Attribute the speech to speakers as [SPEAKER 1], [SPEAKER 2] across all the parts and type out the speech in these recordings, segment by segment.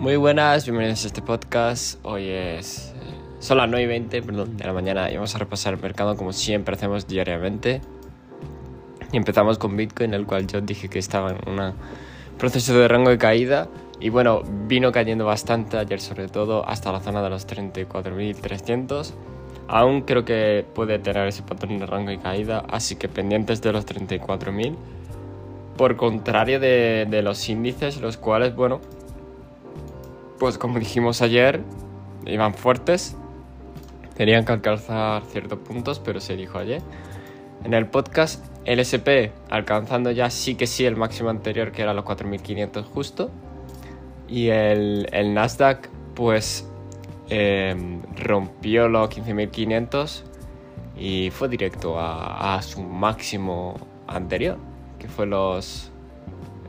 [SPEAKER 1] Muy buenas, bienvenidos a este podcast. Hoy es. Son las 9 y 20 perdón, de la mañana y vamos a repasar el mercado como siempre hacemos diariamente. Y empezamos con Bitcoin, el cual yo dije que estaba en un proceso de rango de caída. Y bueno, vino cayendo bastante ayer, sobre todo hasta la zona de los 34.300. Aún creo que puede tener ese patrón de rango de caída, así que pendientes de los 34.000. Por contrario de los índices, los cuales, bueno, pues como dijimos ayer, iban fuertes. Tenían que alcanzar ciertos puntos, pero se dijo ayer. En el podcast, el SP alcanzando ya sí que sí el máximo anterior, que era los 4.500 justo. Y el, el Nasdaq, pues eh, rompió los 15.500 y fue directo a, a su máximo anterior, que fue los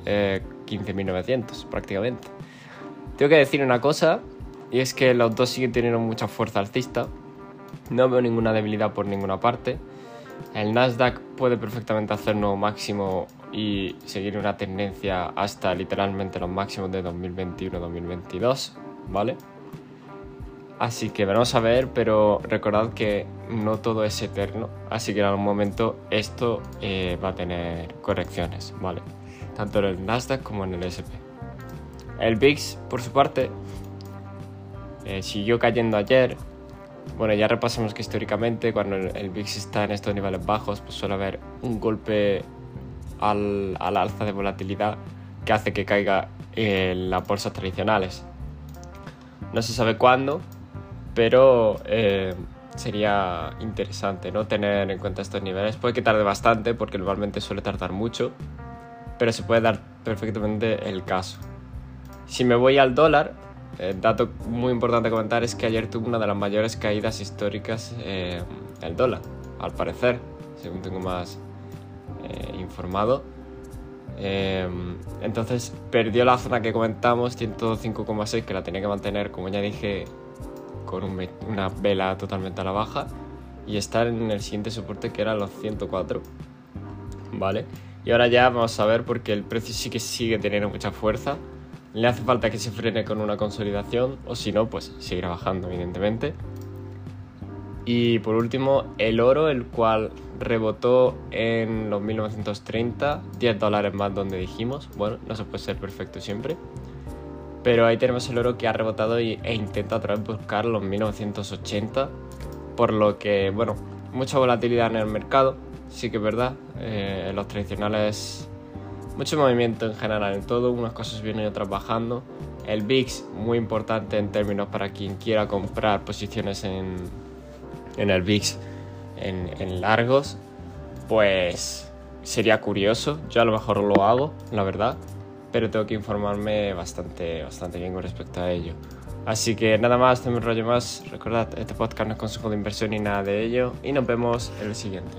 [SPEAKER 1] eh, 15.900 prácticamente. Tengo que decir una cosa, y es que los dos siguen teniendo mucha fuerza alcista. No veo ninguna debilidad por ninguna parte. El Nasdaq puede perfectamente hacer nuevo máximo y seguir una tendencia hasta literalmente los máximos de 2021-2022, ¿vale? Así que veremos a ver, pero recordad que no todo es eterno, así que en algún momento esto eh, va a tener correcciones, ¿vale? Tanto en el Nasdaq como en el SP. El VIX, por su parte, eh, siguió cayendo ayer. Bueno, ya repasamos que históricamente cuando el, VIX está en estos niveles bajos, pues suele haber un golpe al, al alza de volatilidad que hace que caiga en las bolsas tradicionales. No se sabe cuándo, pero eh, sería interesante ¿no? tener en cuenta estos niveles. Puede que tarde bastante, porque normalmente suele tardar mucho, pero se puede dar perfectamente el caso. Si me voy al dólar, el dato muy importante a comentar es que ayer tuvo una de las mayores caídas históricas eh, el dólar, al parecer, según tengo más eh, informado. Eh, entonces perdió la zona que comentamos, 105,6, que la tenía que mantener, como ya dije, con una vela totalmente a la baja. Y está en el siguiente soporte que era los 104. ¿Vale? Y ahora ya vamos a ver porque el precio sí que sigue teniendo mucha fuerza. Le hace falta que se frene con una consolidación o si no, pues seguirá bajando, evidentemente. Y por último, el oro, el cual rebotó en los 1930, 10 dólares más donde dijimos. Bueno, no se puede ser perfecto siempre. Pero ahí tenemos el oro que ha rebotado e intenta otra vez buscar los 1980. Por lo que, bueno, mucha volatilidad en el mercado, sí que es verdad. Eh, los tradicionales, mucho movimiento en general en todo, unas cosas vienen y otras bajando. El VIX, muy importante en términos para quien quiera comprar posiciones en, en el VIX en, largos, pues sería curioso. Yo a lo mejor lo hago, la verdad, pero tengo que informarme bastante, bastante bien con respecto a ello. Así que nada más, no me enrollo más. Recordad, este podcast no es consejo de inversión ni nada de ello. Y nos vemos en el siguiente.